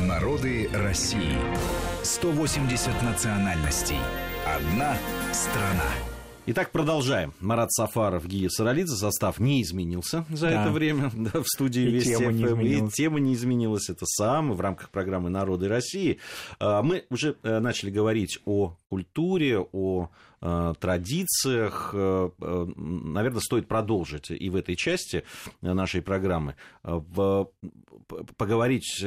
Народы России. 180 национальностей. Одна страна. Итак, продолжаем. Марат Сафаров, Гия Саралидзе. Состав не изменился за да. это время да, в студии и Вести тема не ФМ. И изменилась. тема не изменилась. Это сам в рамках программы «Народы России». А, Мы уже э, начали говорить о культуре, о э, традициях. Э, Наверное, стоит продолжить и в этой части нашей программы. Поговорить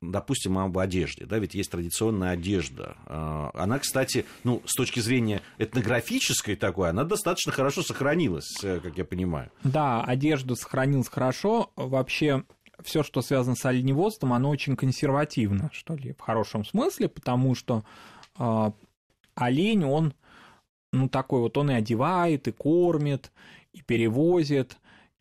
допустим, об одежде, да, ведь есть традиционная одежда. А, Она, кстати, ну, с точки зрения этнографической такой, она достаточно хорошо сохранилась, э, как я понимаю. Да, одежда сохранилась хорошо. Вообще, все, что связано с оленеводством, оно очень консервативно, что ли, в хорошем смысле, потому что э, олень, он, ну, такой вот, он и одевает, и кормит, и перевозит,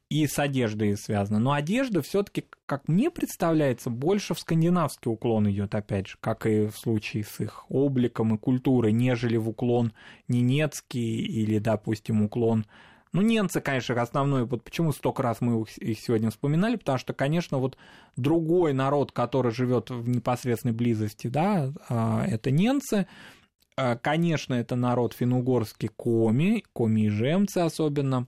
и с одеждой связано. Но одежда все-таки, как мне представляется, больше в скандинавский уклон идет, опять же, как и в случае с их обликом и культурой, нежели в уклон ненецкий или, допустим, уклон ну, немцы, конечно, основной, вот почему столько раз мы их- сегодня вспоминали, потому что, конечно, вот другой народ, который живет в непосредственной близости, да, а, это немцы, А, конечно, это народ финно-угорский коми, коми и жемцы особенно,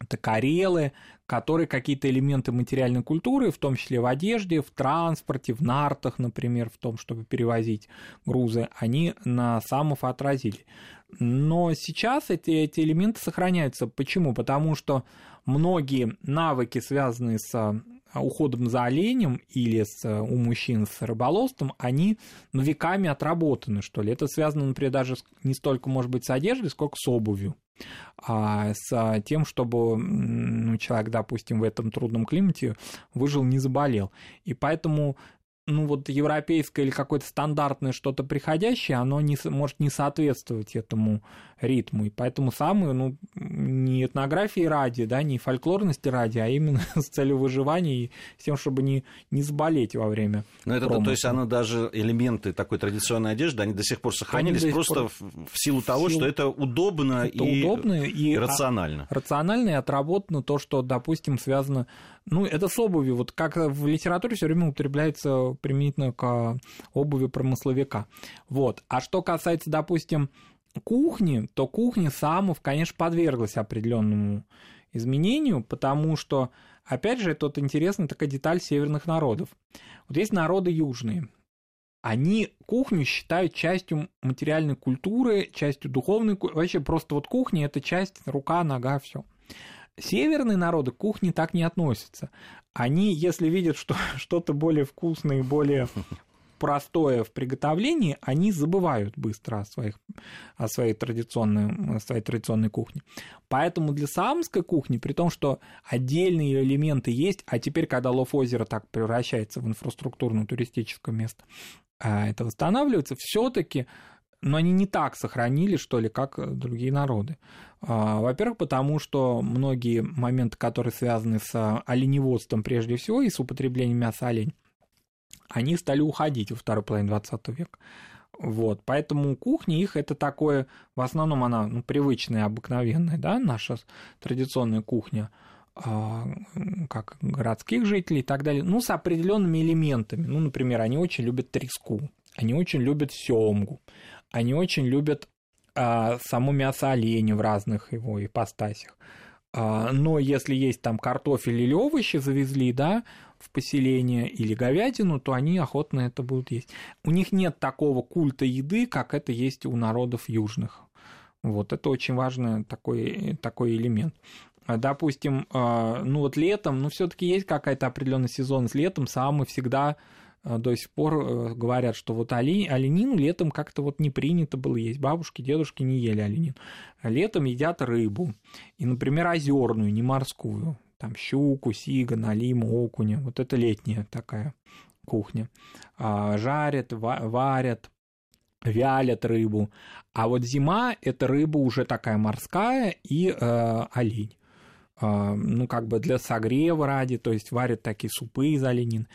это карелы, которые какие-то элементы материальной культуры, в том числе в одежде, в транспорте, в нартах, например, в том, чтобы перевозить грузы, они на самов отразили. Но сейчас эти, эти элементы сохраняются. Почему? Потому что многие навыки, связанные с уходом за оленем или с, а, у мужчин с рыболовством, они ну, веками отработаны, что ли. Это связано, например, даже не столько, может быть, с одеждой, сколько с обувью а с а, тем, чтобы ну, человек, допустим, в этом трудном климате выжил, не заболел. И поэтому ну вот европейское или какое-то стандартное что-то приходящее, оно не, может не соответствовать этому ритму. И поэтому самые, ну, не этнографии ради, да, не фольклорности ради, а именно с целью выживания и с тем, чтобы не, не заболеть во время Но это, промысла. то есть, оно даже элементы такой традиционной одежды, они до сих пор сохранились, сих просто пор- в, в силу того, силу- что это удобно Это и, удобно и а- рационально. рационально и отработано то, что, допустим, связано... Ну, это с обувью. Вот как в литературе все время употребляется применительно к обуви промысловика. Вот. А что касается, допустим, кухни, то кухня самов, конечно, подверглась определенному изменению, потому что, опять же, вот интересная такая деталь северных народов. Вот есть народы южные, они кухню считают частью материальной культуры, частью духовной, ку- вообще просто вот кухня это часть рука, нога, все. Северные народы к кухне так не относятся. Они, если видят, что что-то более вкусное и более простое в приготовлении, они забывают быстро о, своих, о, своей традиционной, о своей традиционной кухне. Поэтому для саамской кухни, при том, что отдельные элементы есть, а теперь, когда лов озера так превращается в инфраструктурное туристическое место, а, это восстанавливается, все-таки но они не так сохранили, что ли, как другие народы. А, Во-первых, потому что многие моменты, которые связаны с оленеводством прежде всего и с употреблением мяса олень, они стали уходить во второй половине 20 века. Вот, поэтому кухня их это такое, в основном она ну, привычная, обыкновенная, да, наша традиционная кухня, а, как городских жителей и так далее, ну, с определенными элементами. Ну, например, они очень любят треску, они очень любят семгу, они очень любят а, само мясо оленя в разных его ипостасях. А, но если есть там картофель или овощи завезли, да, в поселение или говядину, то они охотно это будут есть. У них нет такого культа еды, как это есть у народов южных. Вот это очень важный такой, такой элемент. А, Допустим, а, ну вот летом, ну все-таки есть какая-то определенная сезонность. Летом самы всегда а, до сих пор э, говорят, что вот олень, оленину летом как-то вот не принято было есть. Бабушки, дедушки не ели оленину. Летом едят рыбу. И, например, озерную, не морскую. Там щуку, сига, налиму, окуня. Вот это летняя такая кухня. А, Жарят, ва- варят, вялят рыбу. А вот зима – это рыба уже такая морская и э, олень. А, ну, как бы для согрева ради, то есть варят такие супы из оленин.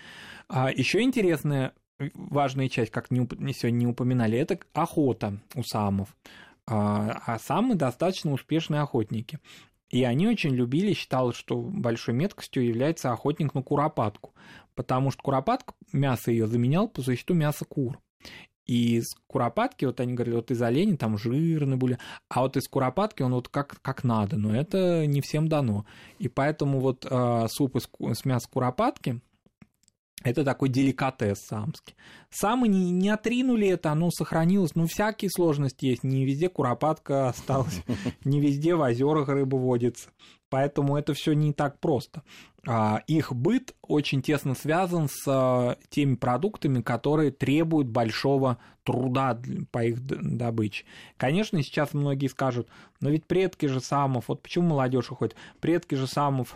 А еще интересная важная часть, как не сегодня не упоминали, это охота у самов. А, а самы достаточно успешные охотники. И они очень любили, считалось, что большой меткостью является охотник на куропатку, потому что куропатка, мясо ее заменял по существу мясо кур. И из куропатки, вот они говорили, вот из оленя там жирный были, а вот из куропатки он вот как, как надо, но это не всем дано. И поэтому вот э, суп из, с мяса куропатки, это такой деликатес самский. Самы не, не отринули это, оно сохранилось. Ну, всякие сложности есть. Не везде куропатка осталась, не везде в озерах рыба водится. Поэтому это все не так просто. А, их быт очень тесно связан с а, теми продуктами, которые требуют большого труда по их добыче. Конечно, сейчас многие скажут, но ведь предки же самов, вот почему молодежь уходит, предки же самов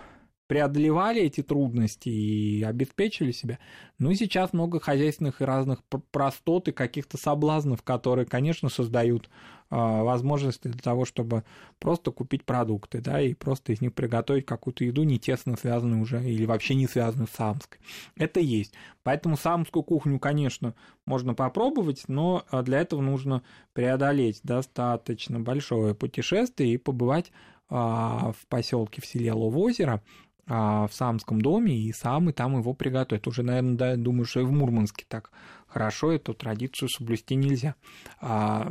преодолевали эти трудности и обеспечили себя. Ну и сейчас много хозяйственных и разных простот и каких-то соблазнов, которые, конечно, создают а, возможности для того, чтобы просто купить продукты, да, и просто из них приготовить какую-то еду, не тесно связанную уже или вообще не связанную с самской. Это есть. Поэтому самскую кухню, конечно, можно попробовать, но а, для этого нужно преодолеть достаточно большое путешествие и побывать а, в поселке в селе Ловозеро, в Самском доме и сам и там его приготовить. Уже, наверное, да, думаю, что и в Мурманске так хорошо эту традицию соблюсти нельзя. А,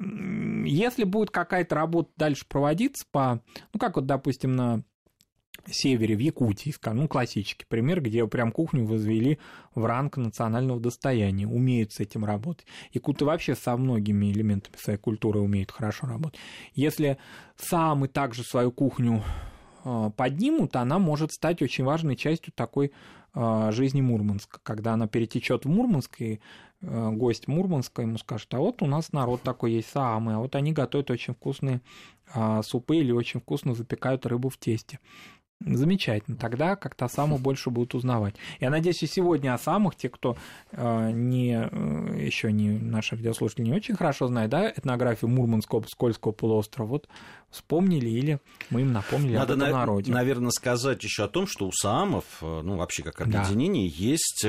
если будет какая-то работа дальше проводиться по, ну, как вот, допустим, на севере, в Якутии, ну, классический пример, где прям кухню возвели в ранг национального достояния, умеют с этим работать. Якуты вообще со многими элементами своей культуры умеют хорошо работать. Если сам и также свою кухню а, поднимут, она может стать очень важной частью такой а, жизни Мурманска. Когда она перетечет в Мурманск, и а, гость Мурманска ему скажет, а вот у нас народ такой есть, самый, а вот они готовят очень вкусные супы или очень вкусно запекают рыбу в тесте. Замечательно. Тогда как-то саму больше будут узнавать. Я надеюсь, и сегодня о самых, те, кто э, не, э, еще не наши радиослушатели не очень хорошо знают, да, этнографию Мурманского Пскольского полуострова, вот вспомнили или мы им напомнили Надо, об этом народе. наверное, сказать еще о том, что у Саамов, э, ну, вообще как объединение, да. есть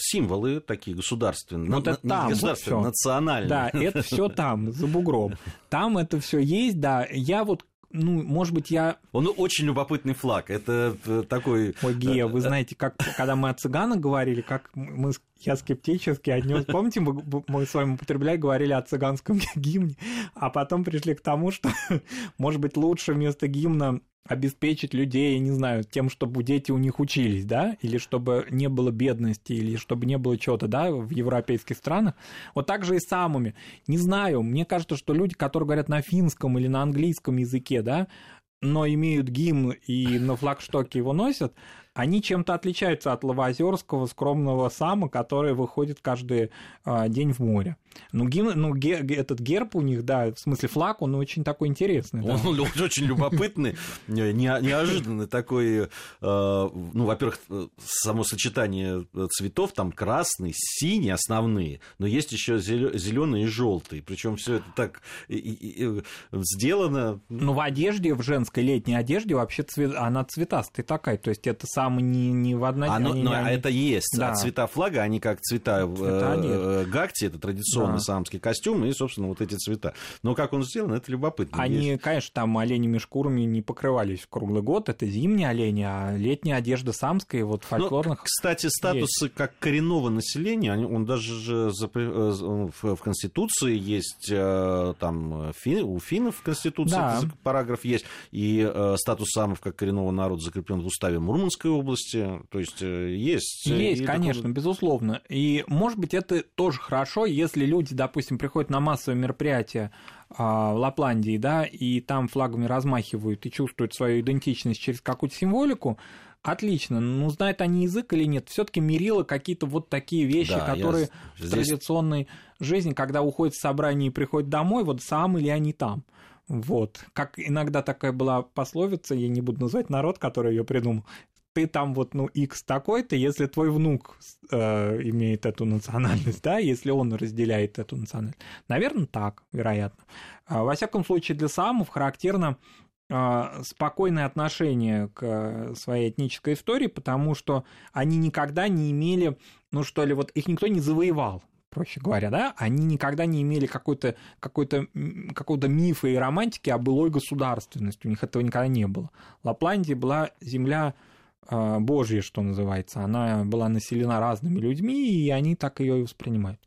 символы такие государственные, вот это там, государственные, вот национальные. Да, это все там, за бугром. Там это все есть, да. Я вот ну, может быть, я... Он очень любопытный флаг. Это э, такой... Ой, Гея, вы знаете, как когда мы о цыганах говорили, как мы, я скептически отнес. Помните, мы, мы с вами употребляли, говорили о цыганском гимне, а потом пришли к тому, что, может быть, лучше вместо гимна обеспечить людей, я не знаю, тем, чтобы дети у них учились, да, или чтобы не было бедности, или чтобы не было чего-то, да, в европейских странах. Вот так же и с самыми. Не знаю, мне кажется, что люди, которые говорят на финском или на английском языке, да, но имеют гимн и на флагштоке его носят, они чем-то отличаются от лавозерского скромного сама, который выходит каждый а, день в море. Ну, гимн, ну ге, этот герб у них, да, в смысле флаг, он очень такой интересный. Да. Он очень любопытный, неожиданный такой, э, ну, во-первых, само сочетание цветов, там красный, синий основные, но есть еще зеленый и желтый, причем все это так сделано. Ну, в одежде, в женской летней одежде вообще цвет, она цветастая такая, то есть это сам не, не в одной... А, ну, но, но это есть, да. цвета флага, они как цвета, цвета э, гакти, это традиционный да. самский костюм и, собственно, вот эти цвета. Но как он сделан, это любопытно. Они, есть. конечно, там оленями шкурами не покрывались круглый год, это зимние олени, а летняя одежда самская, вот ну, фольклорных... Ну, кстати, статусы есть. как коренного населения, он даже э, в Конституции есть, э, там, у финнов в Конституции да. параграф есть, и э, статус самов как коренного народа закреплен в уставе Мурманской области, то есть есть... Есть, конечно, такой... безусловно. И, может быть, это тоже хорошо, если люди допустим, приходят на массовое мероприятие а, в Лапландии, да, и там флагами размахивают и чувствуют свою идентичность через какую-то символику, отлично. Ну, знают они язык или нет, все-таки мерило какие-то вот такие вещи, да, которые здесь... в традиционной жизни, когда уходят с собрания и приходят домой, вот сам или они там. Вот. Как иногда такая была пословица, я не буду называть народ, который ее придумал, ты там вот, ну, X такой-то, если твой внук э, имеет эту национальность, да, если он разделяет эту национальность. Наверное, так, вероятно. А, во всяком случае, для самов характерно э, спокойное отношение к своей этнической истории, потому что они никогда не имели, ну что ли, вот их никто не завоевал проще говоря, да, они никогда не имели какой-то, какой-то, какого-то мифа и романтики о былой государственности, у них этого никогда не было. Лапландия была земля а, Божья, что называется, она была населена разными людьми, и они так ее и воспринимают.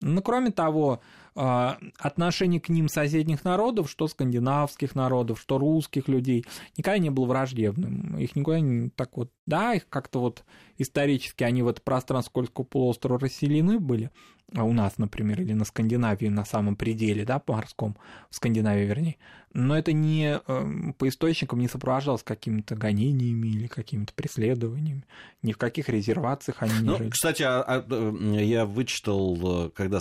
Но кроме того, а, отношение к ним соседних народов, что скандинавских народов, что русских людей, никогда не было враждебным. Их никогда не так вот, да, их как-то вот исторически они в это пространство Кольского полуострова расселены были, а у нас, например, или на Скандинавии на самом пределе, да, по морском, в Скандинавии, вернее, но это не э, по источникам не сопровождалось какими-то гонениями или какими-то преследованиями, ни в каких резервациях они не ну, жили. Кстати, а, а, я вычитал, э, когда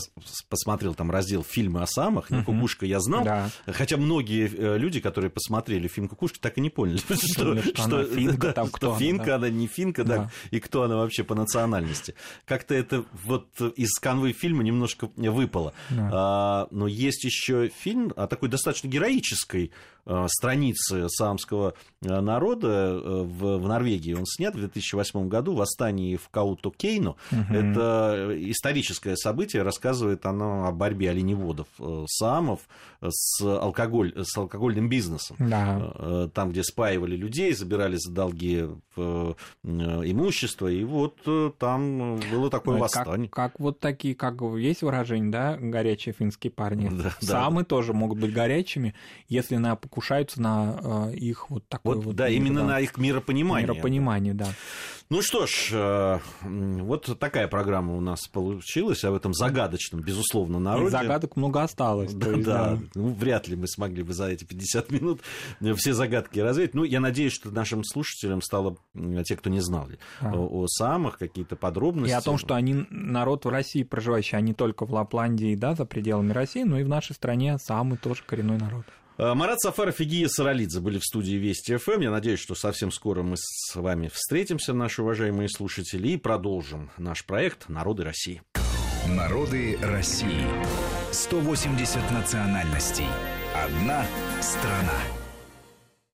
посмотрел там раздел фильмы о самых, не кукушка я знал, да. хотя многие э, люди, которые посмотрели фильм «Кукушка», так и не поняли, что, что, финка, там кто финка, она, не финка, да. да, и кто она вообще по национальности. Как-то это вот из канвы фильма немножко выпало. Да. А, но есть еще фильм, а такой достаточно героический, Э, страницы саамского э, народа э, в, в Норвегии. Он снят в 2008 году «Восстание в Кауту-Кейну». Угу. Это историческое событие, рассказывает оно о борьбе оленеводов саамов с, алкоголь, с алкогольным бизнесом. Да. Там, где спаивали людей, забирали за долги имущество, и вот там было такое Ой, восстание. Как, как вот такие, как есть выражение, да, горячие финские парни. Да, Самы да. тоже могут быть горячими, если на покушаются на э, их вот такой вот... вот да, мир, именно да, на их миропонимание. Миропонимание, да. Ну что ж, э, вот такая программа у нас получилась об этом загадочном, безусловно, народе. И загадок много осталось. Да, есть, да. да. Ну, вряд ли мы смогли бы за эти 50 минут все загадки развеять. Ну, я надеюсь, что нашим слушателям стало, те, кто не знали а. о, о самых, какие-то подробности. И о том, что они народ в России проживающий, а не только в Лапландии, да, за пределами России, но и в нашей стране самый тоже коренной народ. Э, Марат Сафаров и Гия Саралидзе были в студии Вести ФМ. Я надеюсь, что совсем скоро мы с вами встретимся, наши уважаемые слушатели, и продолжим наш проект «Народы России». Народы России. 180 национальностей. Одна страна.